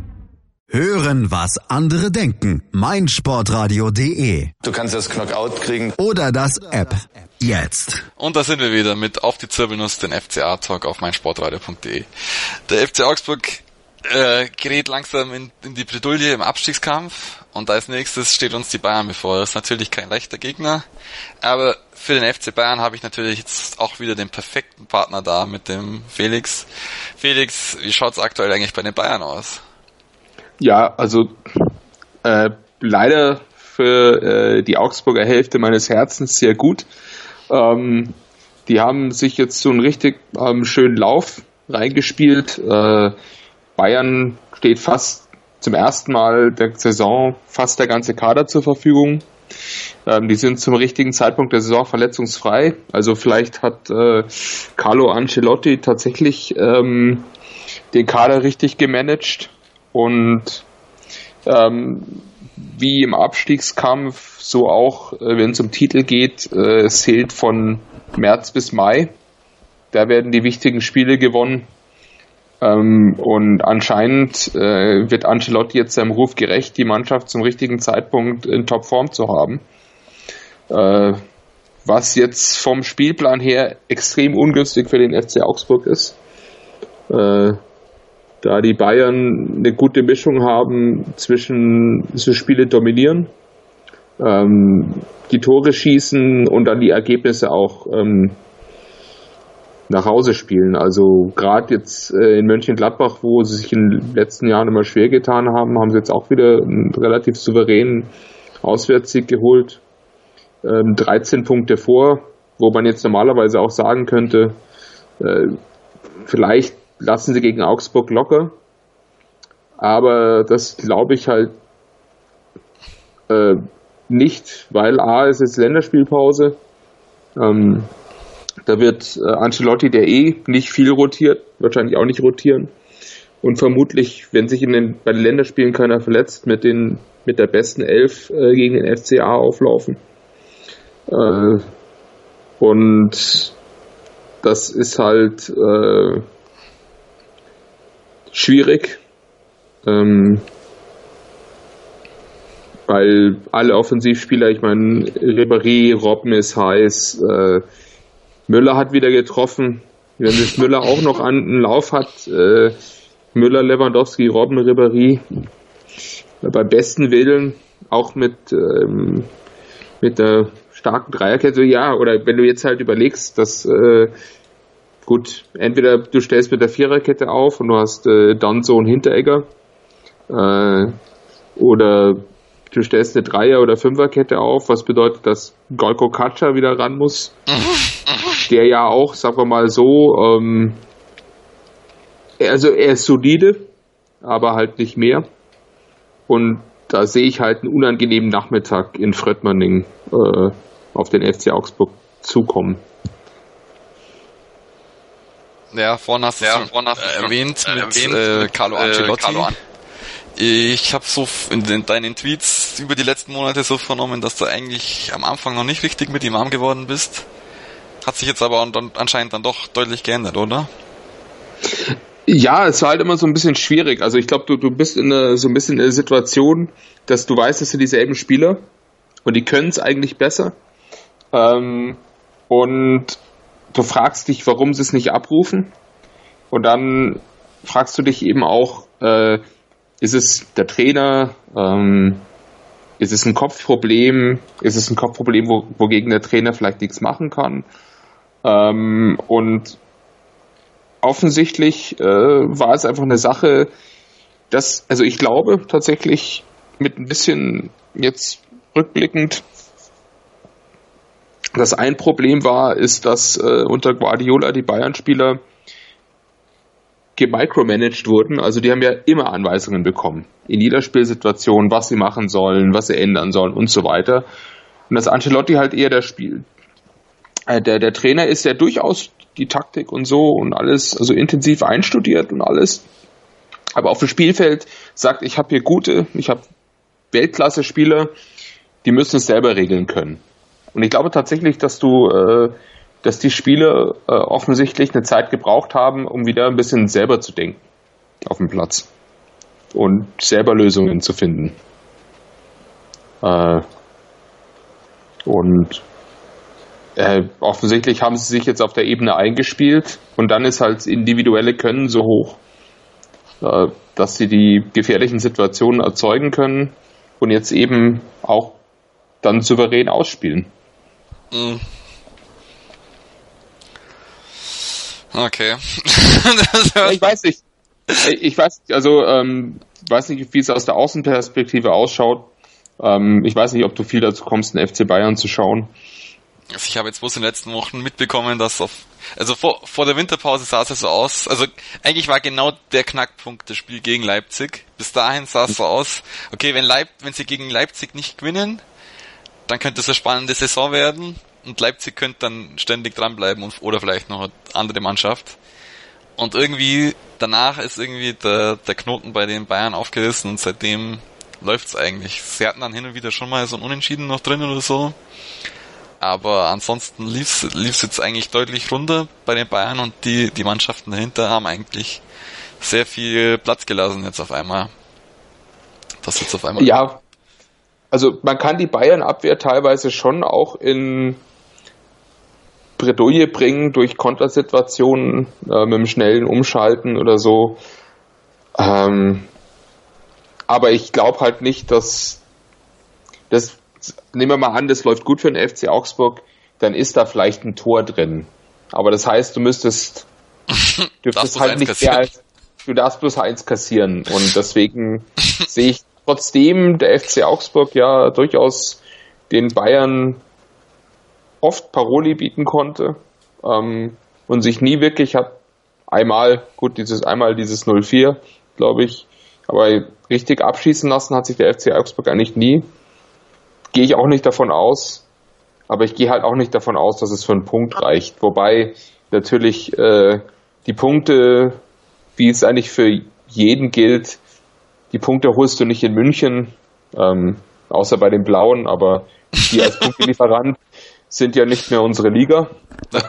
Hören, was andere denken. meinsportradio.de. Du kannst das Knockout kriegen. Oder das App. Jetzt. Und da sind wir wieder mit Auf die Zirbelnuss, den FCA-Talk auf meinsportradio.de. Der FC Augsburg äh, gerät langsam in, in die Bredouille im Abstiegskampf und als nächstes steht uns die Bayern bevor. Das ist natürlich kein leichter Gegner, aber für den FC Bayern habe ich natürlich jetzt auch wieder den perfekten Partner da mit dem Felix. Felix, wie schaut's aktuell eigentlich bei den Bayern aus? Ja, also äh, leider für äh, die Augsburger Hälfte meines Herzens sehr gut. Ähm, die haben sich jetzt so einen richtig ähm, schönen Lauf reingespielt. Äh, Bayern steht fast zum ersten Mal der Saison fast der ganze Kader zur Verfügung. Ähm, die sind zum richtigen Zeitpunkt der Saison verletzungsfrei. Also vielleicht hat äh, Carlo Ancelotti tatsächlich ähm, den Kader richtig gemanagt und ähm, wie im Abstiegskampf, so auch, äh, wenn es um Titel geht, äh, es zählt von März bis Mai. Da werden die wichtigen Spiele gewonnen. Ähm, und anscheinend äh, wird Ancelotti jetzt seinem Ruf gerecht, die Mannschaft zum richtigen Zeitpunkt in Topform zu haben. Äh, was jetzt vom Spielplan her extrem ungünstig für den FC Augsburg ist. Äh, da die Bayern eine gute Mischung haben zwischen so Spiele dominieren, ähm, die Tore schießen und dann die Ergebnisse auch ähm, nach Hause spielen. Also gerade jetzt äh, in Mönchengladbach, wo sie sich in den letzten Jahren immer schwer getan haben, haben sie jetzt auch wieder einen relativ souveränen Auswärtssieg geholt. Ähm, 13 Punkte vor, wo man jetzt normalerweise auch sagen könnte, äh, vielleicht lassen sie gegen Augsburg locker. Aber das glaube ich halt äh, nicht, weil A ist jetzt Länderspielpause. Ähm, da wird äh, Ancelotti, der eh nicht viel rotiert, wahrscheinlich auch nicht rotieren. Und vermutlich, wenn sich in den, bei den Länderspielen keiner verletzt, mit, den, mit der besten Elf äh, gegen den FCA auflaufen. Äh, und das ist halt äh, schwierig, ähm, weil alle Offensivspieler, ich meine, Ribéry, Robben ist heiß, äh, Müller hat wieder getroffen. Wenn sich Müller auch noch einen Lauf hat, äh, Müller, Lewandowski, Robben, Ribéry, bei besten Willen auch mit, ähm, mit der starken Dreierkette, ja, oder wenn du jetzt halt überlegst, dass äh, gut, entweder du stellst mit der Viererkette auf und du hast äh, dann so einen Hinteregger, äh, oder du stellst eine Dreier- oder Fünferkette auf, was bedeutet, dass Golko Katscha wieder ran muss, der ja auch, sagen wir mal so, ähm, also er ist solide, aber halt nicht mehr. Und da sehe ich halt einen unangenehmen Nachmittag in Fröttmanning äh, auf den FC Augsburg zukommen. Ja, vorhin hast du ja, es äh, erwähnt äh, mit erwähnt, äh, Carlo Ancelotti. Carlo An ich habe so in den, deinen Tweets über die letzten Monate so vernommen, dass du eigentlich am Anfang noch nicht richtig mit ihm warm geworden bist. Hat sich jetzt aber anscheinend dann doch deutlich geändert, oder? Ja, es war halt immer so ein bisschen schwierig. Also ich glaube, du, du bist in eine, so ein bisschen in der Situation, dass du weißt, dass du dieselben Spieler und die können es eigentlich besser. Ähm, und du fragst dich, warum sie es nicht abrufen. Und dann fragst du dich eben auch, äh, ist es der Trainer? Ähm, ist es ein Kopfproblem? Ist es ein Kopfproblem, wo, wogegen der Trainer vielleicht nichts machen kann? Ähm, und offensichtlich äh, war es einfach eine Sache, dass, also ich glaube tatsächlich mit ein bisschen jetzt rückblickend, dass ein Problem war, ist, dass äh, unter Guardiola die Bayern-Spieler gemicromanaged wurden. Also die haben ja immer Anweisungen bekommen. In jeder Spielsituation, was sie machen sollen, was sie ändern sollen und so weiter. Und dass Ancelotti halt eher der Spiel, äh, der, der Trainer ist ja durchaus die Taktik und so und alles, also intensiv einstudiert und alles. Aber auf dem Spielfeld sagt, ich habe hier gute, ich habe Weltklasse-Spieler, die müssen es selber regeln können. Und ich glaube tatsächlich, dass du äh, dass die Spieler äh, offensichtlich eine Zeit gebraucht haben, um wieder ein bisschen selber zu denken auf dem Platz und selber Lösungen zu finden. Äh, und äh, offensichtlich haben sie sich jetzt auf der Ebene eingespielt und dann ist halt das individuelle Können so hoch, äh, dass sie die gefährlichen Situationen erzeugen können und jetzt eben auch dann souverän ausspielen. Mhm. Okay. ich weiß nicht. Ich weiß nicht, also ähm, weiß nicht, wie es aus der Außenperspektive ausschaut. Ähm, ich weiß nicht, ob du viel dazu kommst, den FC Bayern zu schauen. Also ich habe jetzt bloß in den letzten Wochen mitbekommen, dass auf, also vor, vor der Winterpause sah es ja so aus, also eigentlich war genau der Knackpunkt das Spiel gegen Leipzig. Bis dahin sah es so aus, okay, wenn Leip, wenn sie gegen Leipzig nicht gewinnen, dann könnte es eine spannende Saison werden und Leipzig könnte dann ständig dranbleiben und, oder vielleicht noch eine andere Mannschaft. Und irgendwie danach ist irgendwie der, der Knoten bei den Bayern aufgerissen und seitdem läuft's eigentlich. Sie hatten dann hin und wieder schon mal so ein Unentschieden noch drin oder so. Aber ansonsten lief's, lief's jetzt eigentlich deutlich runter bei den Bayern und die, die Mannschaften dahinter haben eigentlich sehr viel Platz gelassen jetzt auf einmal. Das jetzt auf einmal. Ja, also man kann die Bayern-Abwehr teilweise schon auch in Bredouille bringen durch Kontersituationen äh, mit einem schnellen Umschalten oder so. Ähm, aber ich glaube halt nicht, dass das, nehmen wir mal an, das läuft gut für den FC Augsburg, dann ist da vielleicht ein Tor drin. Aber das heißt, du müsstest, dürftest halt nicht mehr als, du darfst bloß eins kassieren. Und deswegen sehe ich trotzdem der FC Augsburg ja durchaus den Bayern oft Paroli bieten konnte ähm, und sich nie wirklich hat einmal, gut, dieses einmal dieses 04, glaube ich, aber richtig abschießen lassen hat sich der FC Augsburg eigentlich nie. Gehe ich auch nicht davon aus, aber ich gehe halt auch nicht davon aus, dass es für einen Punkt reicht. Wobei natürlich äh, die Punkte, wie es eigentlich für jeden gilt, die Punkte holst du nicht in München, ähm, außer bei den Blauen, aber die als Punktelieferant sind ja nicht mehr unsere Liga.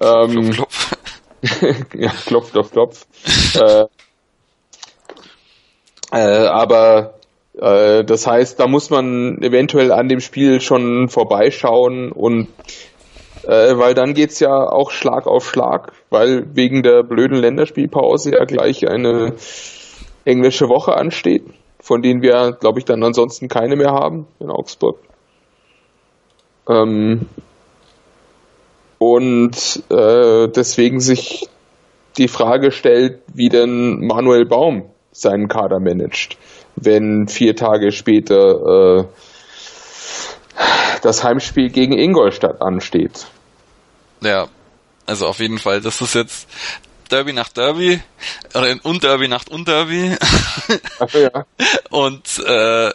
ähm, klopf, klopf. ja, klopf, klopf, klopf. äh, äh, aber äh, das heißt, da muss man eventuell an dem Spiel schon vorbeischauen und äh, weil dann geht's ja auch Schlag auf Schlag, weil wegen der blöden Länderspielpause ja gleich eine englische Woche ansteht, von denen wir, glaube ich, dann ansonsten keine mehr haben in Augsburg. Ähm, und äh, deswegen sich die Frage stellt, wie denn Manuel Baum seinen Kader managt, wenn vier Tage später äh, das Heimspiel gegen Ingolstadt ansteht. Ja, also auf jeden Fall, das ist jetzt Derby nach Derby, oder und Derby nach Unterby. Ach ja. Und äh,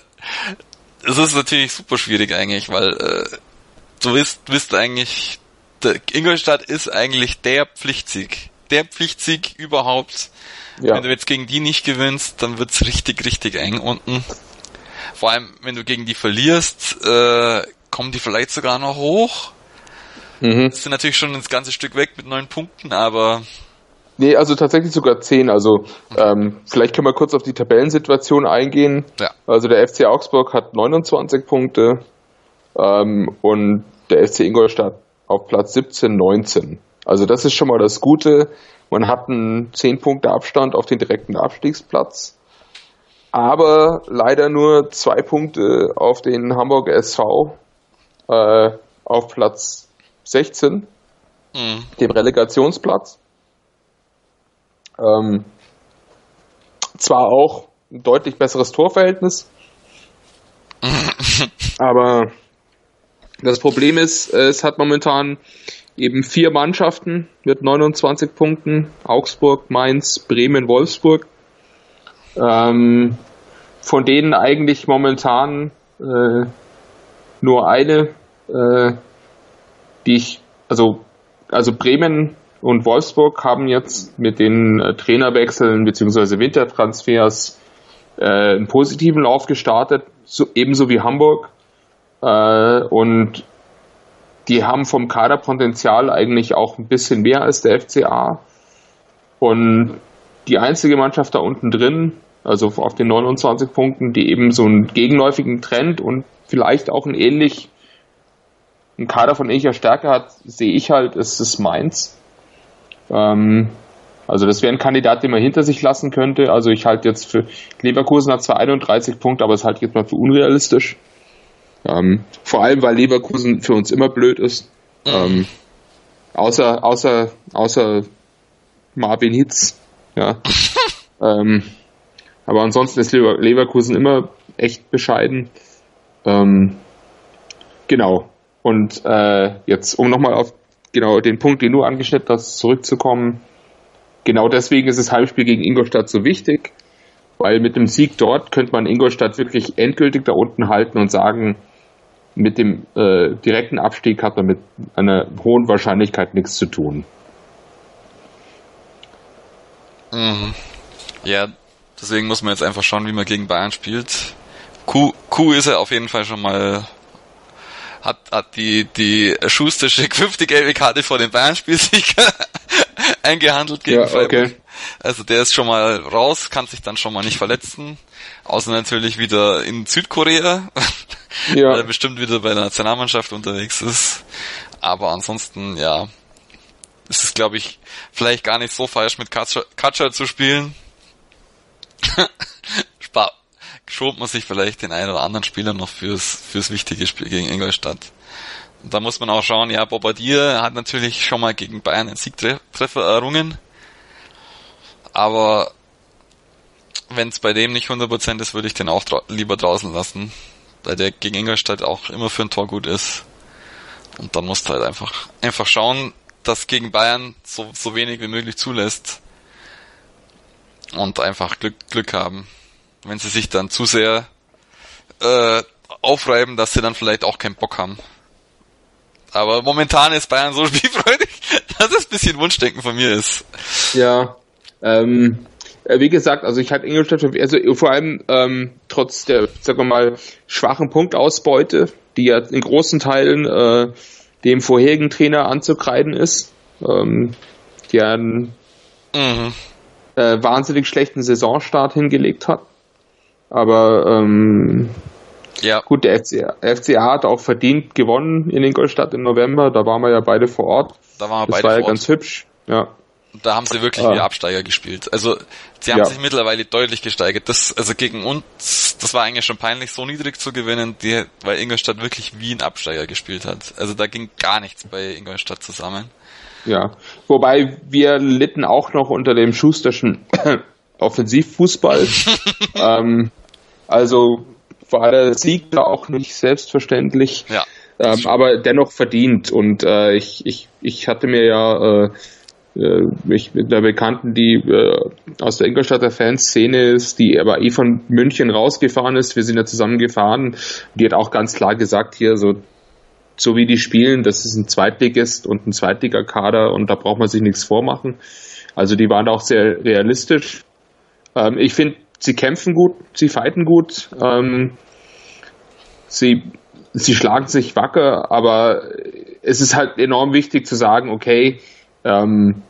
es ist natürlich super schwierig eigentlich, weil äh, du wisst, wisst eigentlich, der Ingolstadt ist eigentlich der Pflichtsieg. Der Pflichtsieg überhaupt. Ja. Wenn du jetzt gegen die nicht gewinnst, dann wird's richtig, richtig eng unten. Vor allem, wenn du gegen die verlierst, äh, kommen die vielleicht sogar noch hoch. Mhm. Das sind natürlich schon ein ganzes Stück weg mit neun Punkten, aber Nee, also tatsächlich sogar zehn. Also ähm, vielleicht können wir kurz auf die Tabellensituation eingehen. Ja. Also der FC Augsburg hat 29 Punkte ähm, und der FC Ingolstadt auf Platz 17, 19. Also das ist schon mal das Gute. Man hat einen 10 Punkte Abstand auf den direkten Abstiegsplatz. Aber leider nur zwei Punkte auf den Hamburg SV äh, auf Platz 16, mhm. dem Relegationsplatz. Ähm, zwar auch ein deutlich besseres Torverhältnis, aber das Problem ist, es hat momentan eben vier Mannschaften mit 29 Punkten. Augsburg, Mainz, Bremen, Wolfsburg. Ähm, von denen eigentlich momentan äh, nur eine, äh, die ich, also, also Bremen und Wolfsburg haben jetzt mit den äh, Trainerwechseln bzw. Wintertransfers äh, einen positiven Lauf gestartet, so, ebenso wie Hamburg. Äh, und die haben vom Kaderpotenzial eigentlich auch ein bisschen mehr als der FCA. Und die einzige Mannschaft da unten drin, also auf den 29 Punkten, die eben so einen gegenläufigen Trend und vielleicht auch einen ähnlich einen Kader von ähnlicher Stärke hat, sehe ich halt, ist es Mainz. Ähm, also das wäre ein Kandidat, den man hinter sich lassen könnte. Also ich halte jetzt für Leverkusen hat zwar 31 Punkte, aber es halte ich jetzt mal für unrealistisch. Ähm, vor allem, weil Leverkusen für uns immer blöd ist. Ähm, außer, außer, außer Marvin Hitz. Ja. ähm, aber ansonsten ist Lever Leverkusen immer echt bescheiden. Ähm, genau. Und äh, jetzt, um nochmal auf genau den Punkt, den du angeschnitten hast, zurückzukommen. Genau deswegen ist das Heimspiel gegen Ingolstadt so wichtig, weil mit dem Sieg dort könnte man Ingolstadt wirklich endgültig da unten halten und sagen, mit dem äh, direkten Abstieg hat man mit einer hohen Wahrscheinlichkeit nichts zu tun. Mhm. Ja, deswegen muss man jetzt einfach schauen, wie man gegen Bayern spielt. Q, Q ist er auf jeden Fall schon mal hat, hat die, die Schustersche fünfte gelbe Karte vor dem Bayern-Spiel sich eingehandelt gegen ja, okay. Also der ist schon mal raus, kann sich dann schon mal nicht verletzen. Außer natürlich wieder in Südkorea, ja. weil er bestimmt wieder bei der Nationalmannschaft unterwegs ist. Aber ansonsten, ja, ist es, glaube ich, vielleicht gar nicht so falsch, mit Katscher zu spielen. Spar schob man sich vielleicht den einen oder anderen Spieler noch fürs, fürs wichtige Spiel gegen Ingolstadt. Und da muss man auch schauen, ja, Bobadilla hat natürlich schon mal gegen Bayern einen Siegtreffer errungen. Aber wenn es bei dem nicht 100% ist, würde ich den auch dra lieber draußen lassen. Weil der gegen Ingolstadt auch immer für ein Tor gut ist. Und dann musst du halt einfach, einfach schauen, dass gegen Bayern so, so wenig wie möglich zulässt. Und einfach Glück, Glück haben. Wenn sie sich dann zu sehr äh, aufreiben, dass sie dann vielleicht auch keinen Bock haben. Aber momentan ist Bayern so spielfreudig, dass es ein bisschen Wunschdenken von mir ist. Ja, ähm, äh, wie gesagt, also ich hatte Ingolstadt, also vor allem ähm, trotz der, sagen wir mal, schwachen Punktausbeute, die ja in großen Teilen äh, dem vorherigen Trainer anzukreiden ist, ähm, die einen mhm. äh, wahnsinnig schlechten Saisonstart hingelegt hat. Aber ähm, ja. Gut, der FCA, FCA hat auch verdient gewonnen in Ingolstadt im November. Da waren wir ja beide vor Ort. Da waren wir das beide war ja ganz hübsch. Ja. Da haben sie wirklich ah. wie Absteiger gespielt. Also sie haben ja. sich mittlerweile deutlich gesteigert. Das, also gegen uns, das war eigentlich schon peinlich, so niedrig zu gewinnen, die, weil Ingolstadt wirklich wie ein Absteiger gespielt hat. Also da ging gar nichts bei Ingolstadt zusammen. Ja, wobei wir litten auch noch unter dem Schusterschen Offensivfußball. ähm, also war der Sieg da auch nicht selbstverständlich, ja, ähm, aber dennoch verdient. Und äh, ich, ich, ich hatte mir ja äh, äh, ich mit einer Bekannten, die äh, aus der Ingolstadter Fanszene ist, die aber eh von München rausgefahren ist. Wir sind ja zusammen gefahren. Die hat auch ganz klar gesagt, hier so so wie die spielen, das ist ein Zweitligist und ein Zweitligakader und da braucht man sich nichts vormachen. Also die waren auch sehr realistisch. Ähm, ich finde, sie kämpfen gut, sie fighten gut, ähm, sie, sie schlagen sich wacker, aber es ist halt enorm wichtig zu sagen, okay, ähm,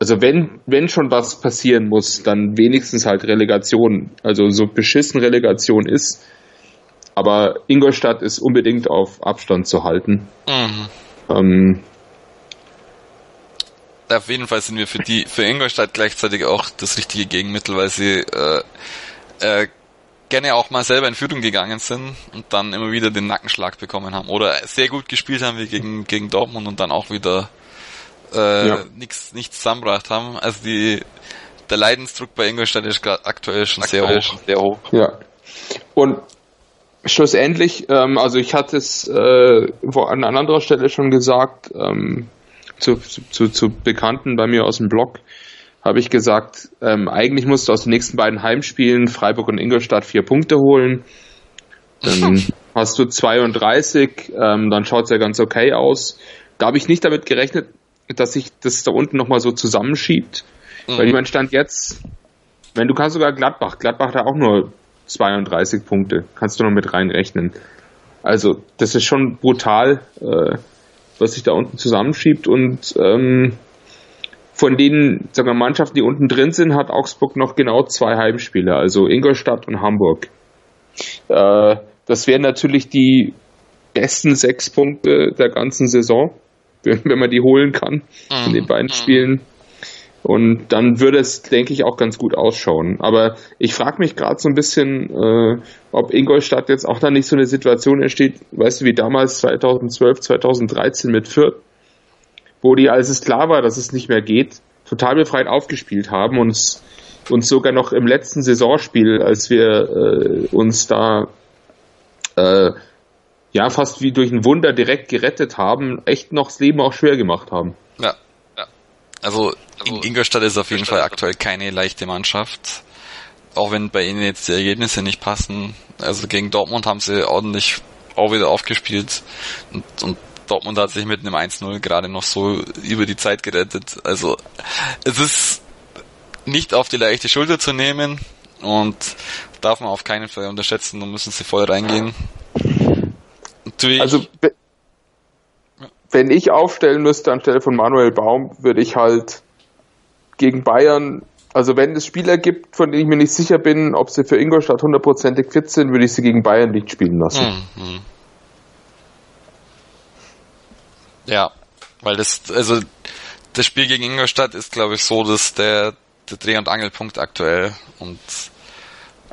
also wenn, wenn schon was passieren muss, dann wenigstens halt Relegation. Also so beschissen Relegation ist. Aber Ingolstadt ist unbedingt auf Abstand zu halten. Mhm. Ähm, auf jeden Fall sind wir für die, für Ingolstadt gleichzeitig auch das richtige Gegenmittel, weil sie äh, äh, gerne auch mal selber in Führung gegangen sind und dann immer wieder den Nackenschlag bekommen haben oder sehr gut gespielt haben wie gegen, gegen Dortmund und dann auch wieder äh, ja. nichts nichts zusammengebracht haben. Also die der Leidensdruck bei Ingolstadt ist aktuell schon aktuell sehr hoch. Sehr hoch. Ja. Und schlussendlich, ähm, also ich hatte es äh, an anderer Stelle schon gesagt, ähm, zu, zu, zu Bekannten bei mir aus dem Blog, habe ich gesagt, ähm, eigentlich musst du aus den nächsten beiden Heimspielen Freiburg und Ingolstadt vier Punkte holen. Dann hast du 32, ähm, dann schaut es ja ganz okay aus. Da habe ich nicht damit gerechnet, dass sich das da unten nochmal so zusammenschiebt. Mhm. Weil ich meine, Stand jetzt, wenn du kannst sogar Gladbach, Gladbach hat auch nur 32 Punkte, kannst du noch mit reinrechnen. Also das ist schon brutal. Äh, was sich da unten zusammenschiebt und ähm, von den sagen wir, Mannschaften, die unten drin sind, hat Augsburg noch genau zwei Heimspiele, also Ingolstadt und Hamburg. Äh, das wären natürlich die besten sechs Punkte der ganzen Saison, wenn man die holen kann in den mhm. beiden. Spielen. Und dann würde es, denke ich, auch ganz gut ausschauen. Aber ich frage mich gerade so ein bisschen, äh, ob Ingolstadt jetzt auch da nicht so eine Situation entsteht, weißt du, wie damals 2012, 2013 mit Fürth, wo die, als es klar war, dass es nicht mehr geht, total befreit aufgespielt haben und uns sogar noch im letzten Saisonspiel, als wir äh, uns da äh, ja fast wie durch ein Wunder direkt gerettet haben, echt noch das Leben auch schwer gemacht haben. Ja. Also also, Ingolstadt ist auf jeden Fall aktuell keine leichte Mannschaft. Auch wenn bei ihnen jetzt die Ergebnisse nicht passen. Also gegen Dortmund haben sie ordentlich auch wieder aufgespielt. Und, und Dortmund hat sich mit einem 1-0 gerade noch so über die Zeit gerettet. Also es ist nicht auf die leichte Schulter zu nehmen und darf man auf keinen Fall unterschätzen und müssen sie voll reingehen. Natürlich, also wenn ich aufstellen müsste anstelle von Manuel Baum, würde ich halt gegen Bayern Also wenn es Spieler gibt, von denen ich mir nicht sicher bin, ob sie für Ingolstadt hundertprozentig fit sind, würde ich sie gegen Bayern nicht spielen lassen. Mhm. Ja, weil das, also das Spiel gegen Ingolstadt ist, glaube ich, so, dass der, der Dreh- und Angelpunkt aktuell und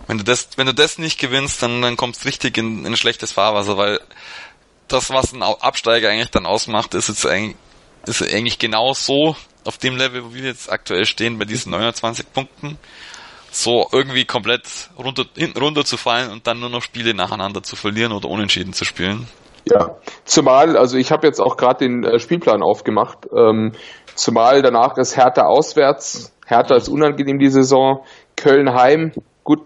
wenn du das, wenn du das nicht gewinnst, dann, dann kommst du richtig in, in ein schlechtes Fahrwasser, weil das, was ein Absteiger eigentlich dann ausmacht, ist jetzt eigentlich, ist eigentlich genau so auf dem Level, wo wir jetzt aktuell stehen, bei diesen 29 Punkten, so irgendwie komplett runter, hinten fallen und dann nur noch Spiele nacheinander zu verlieren oder unentschieden zu spielen. Ja, zumal, also ich habe jetzt auch gerade den äh, Spielplan aufgemacht, ähm, zumal danach ist Hertha auswärts, Hertha ist unangenehm die Saison, Köln heim, gut,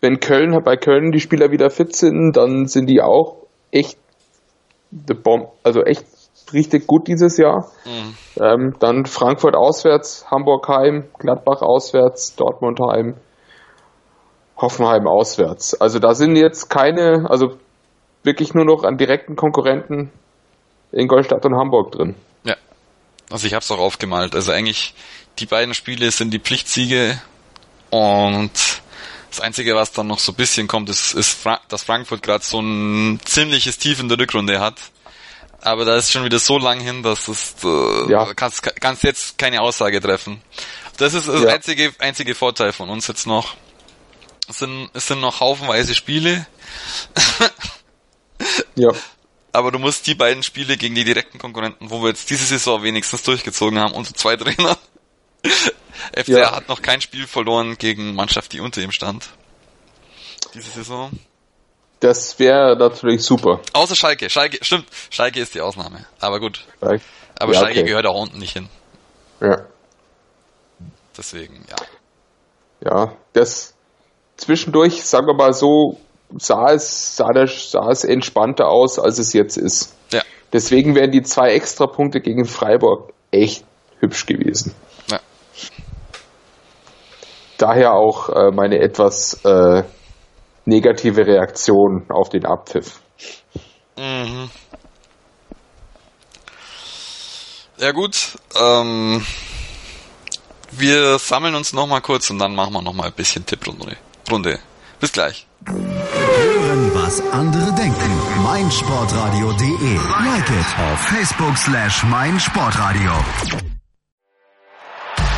wenn Köln bei Köln die Spieler wieder fit sind, dann sind die auch echt the bomb, also echt richtig gut dieses Jahr. Mhm. Ähm, dann Frankfurt auswärts, Hamburg heim, Gladbach auswärts, Dortmund heim, Hoffenheim auswärts. Also da sind jetzt keine, also wirklich nur noch an direkten Konkurrenten Ingolstadt und Hamburg drin. Ja, also ich habe es auch aufgemalt. Also eigentlich die beiden Spiele sind die Pflichtsiege und das Einzige, was dann noch so ein bisschen kommt, ist, ist Fra dass Frankfurt gerade so ein ziemliches Tief in der Rückrunde hat. Aber da ist schon wieder so lang hin, dass es äh, ja. kannst, kannst jetzt keine Aussage treffen. Das ist das ja. einzige, einzige Vorteil von uns jetzt noch. Es sind, es sind noch haufenweise Spiele. ja. Aber du musst die beiden Spiele gegen die direkten Konkurrenten, wo wir jetzt diese Saison wenigstens durchgezogen haben, unsere zwei Trainer, FCR ja. hat noch kein Spiel verloren gegen Mannschaft, die unter ihm stand. Diese Saison. Das wäre natürlich super. Außer Schalke. Schalke, stimmt. Schalke ist die Ausnahme. Aber gut. Schalke. Aber ja, Schalke okay. gehört auch unten nicht hin. Ja. Deswegen, ja. Ja, das zwischendurch, sagen wir mal so, sah es, sah, das, sah es entspannter aus, als es jetzt ist. Ja. Deswegen wären die zwei Extrapunkte gegen Freiburg echt hübsch gewesen daher auch äh, meine etwas äh, negative Reaktion auf den Abpfiff. Mhm. Ja gut, ähm, wir sammeln uns noch mal kurz und dann machen wir noch mal ein bisschen Tipprunde. Runde. Bis gleich. Hören, was andere denken. meinsportradio.de. Like it auf Facebook slash meinsportradio.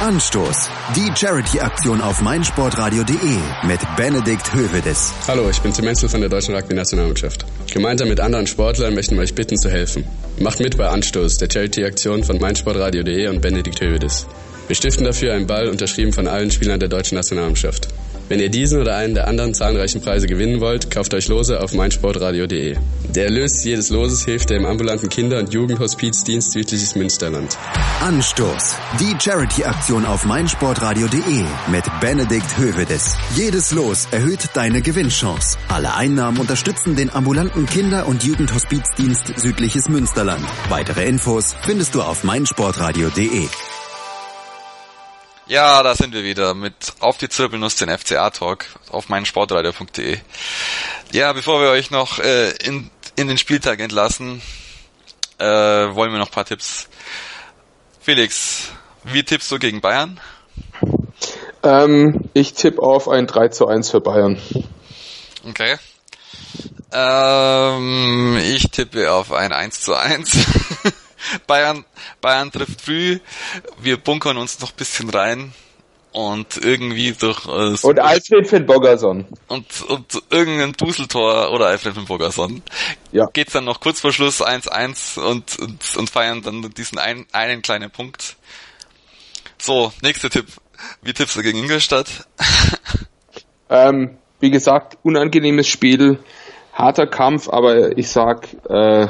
Anstoß. Die Charity-Aktion auf meinsportradio.de mit Benedikt Hövedes. Hallo, ich bin Tim Menzel von der Deutschen Rugby-Nationalmannschaft. Gemeinsam mit anderen Sportlern möchten wir euch bitten zu helfen. Macht mit bei Anstoß, der Charity-Aktion von meinsportradio.de und Benedikt Hövedes. Wir stiften dafür einen Ball, unterschrieben von allen Spielern der deutschen Nationalmannschaft. Wenn ihr diesen oder einen der anderen zahlreichen Preise gewinnen wollt, kauft euch Lose auf meinsportradio.de. Der Erlös jedes Loses hilft dem ambulanten Kinder- und Jugendhospizdienst Südliches Münsterland. Anstoß. Die Charity-Aktion auf meinsportradio.de mit Benedikt Hövedes. Jedes Los erhöht deine Gewinnchance. Alle Einnahmen unterstützen den ambulanten Kinder- und Jugendhospizdienst Südliches Münsterland. Weitere Infos findest du auf meinsportradio.de. Ja, da sind wir wieder mit Auf die Zirbelnuss, den FCA-Talk auf meinsportradio.de. Ja, bevor wir euch noch äh, in, in den Spieltag entlassen, äh, wollen wir noch ein paar Tipps. Felix, wie tippst du gegen Bayern? Ähm, ich tippe auf ein 3 zu 1 für Bayern. Okay. Ähm, ich tippe auf ein 1 zu 1. Bayern, Bayern trifft früh, wir bunkern uns noch ein bisschen rein und irgendwie durch äh, und Alfred von Bogerson und, und irgendein Duseltor oder Alfred von Bogerson ja. geht's dann noch kurz vor Schluss 1-1 und, und, und feiern dann diesen ein, einen kleinen Punkt. So, nächster Tipp. Wie tippst du gegen Ingolstadt? ähm, wie gesagt, unangenehmes Spiel, harter Kampf, aber ich sag äh,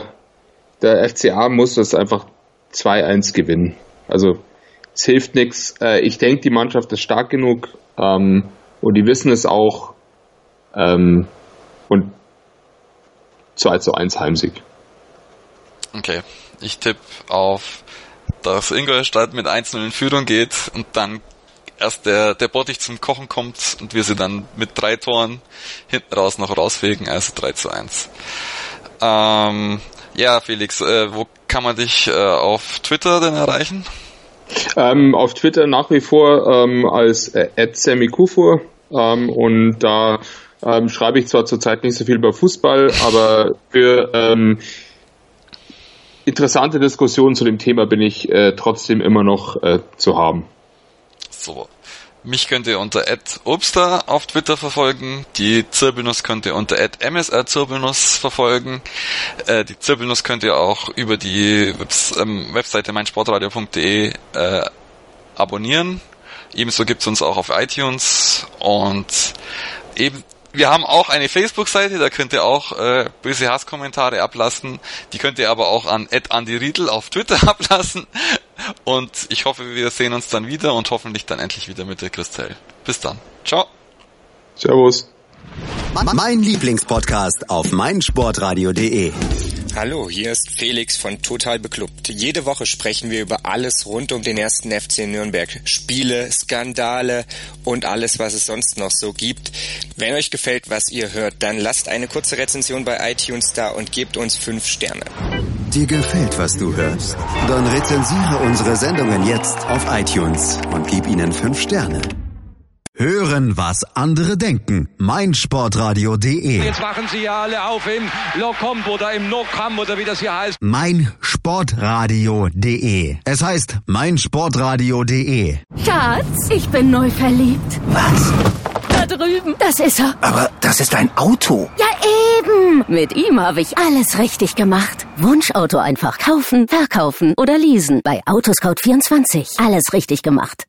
der FCA muss das einfach 2-1 gewinnen. Also es hilft nichts. Äh, ich denke, die Mannschaft ist stark genug ähm, und die wissen es auch. Ähm, und 2 zu 1 Heimsieg. Okay, ich tippe auf, dass Ingolstadt mit 1-0 in Führung geht und dann erst der, der Bottich zum Kochen kommt und wir sie dann mit drei Toren hinten raus noch rausfegen, also 3 zu 1. Ähm, ja, Felix, äh, wo kann man dich äh, auf Twitter denn erreichen? Ähm, auf Twitter nach wie vor ähm, als äh, @samikufur ähm, und da ähm, schreibe ich zwar zurzeit nicht so viel über Fußball, aber für ähm, interessante Diskussionen zu dem Thema bin ich äh, trotzdem immer noch äh, zu haben. So. Mich könnt ihr unter @obster auf Twitter verfolgen. Die Zirbelnuss könnt ihr unter @msrzirbelnuss verfolgen. Äh, die Zirbelnuss könnt ihr auch über die Webs ähm, Webseite meinsportradio.de äh, abonnieren. Ebenso gibt's uns auch auf iTunes und eben wir haben auch eine Facebook-Seite, da könnt ihr auch äh, böse Hasskommentare ablassen. Die könnt ihr aber auch an Andy Riedel auf Twitter ablassen. Und ich hoffe, wir sehen uns dann wieder und hoffentlich dann endlich wieder mit der Christelle. Bis dann. Ciao. Servus. Mein Lieblingspodcast auf meinsportradio.de. Hallo, hier ist Felix von Total Beklubbt. Jede Woche sprechen wir über alles rund um den ersten FC Nürnberg. Spiele, Skandale und alles, was es sonst noch so gibt. Wenn euch gefällt, was ihr hört, dann lasst eine kurze Rezension bei iTunes da und gebt uns fünf Sterne. Dir gefällt, was du hörst? Dann rezensiere unsere Sendungen jetzt auf iTunes und gib ihnen fünf Sterne. Hören, was andere denken. meinsportradio.de Jetzt wachen Sie ja alle auf im Locomp oder im Nocam oder wie das hier heißt. meinsportradio.de Es heißt meinsportradio.de Schatz, ich bin neu verliebt. Was? Da drüben. Das ist er. Aber das ist ein Auto. Ja, eben. Mit ihm habe ich alles richtig gemacht. Wunschauto einfach kaufen, verkaufen oder leasen. Bei Autoscout24. Alles richtig gemacht.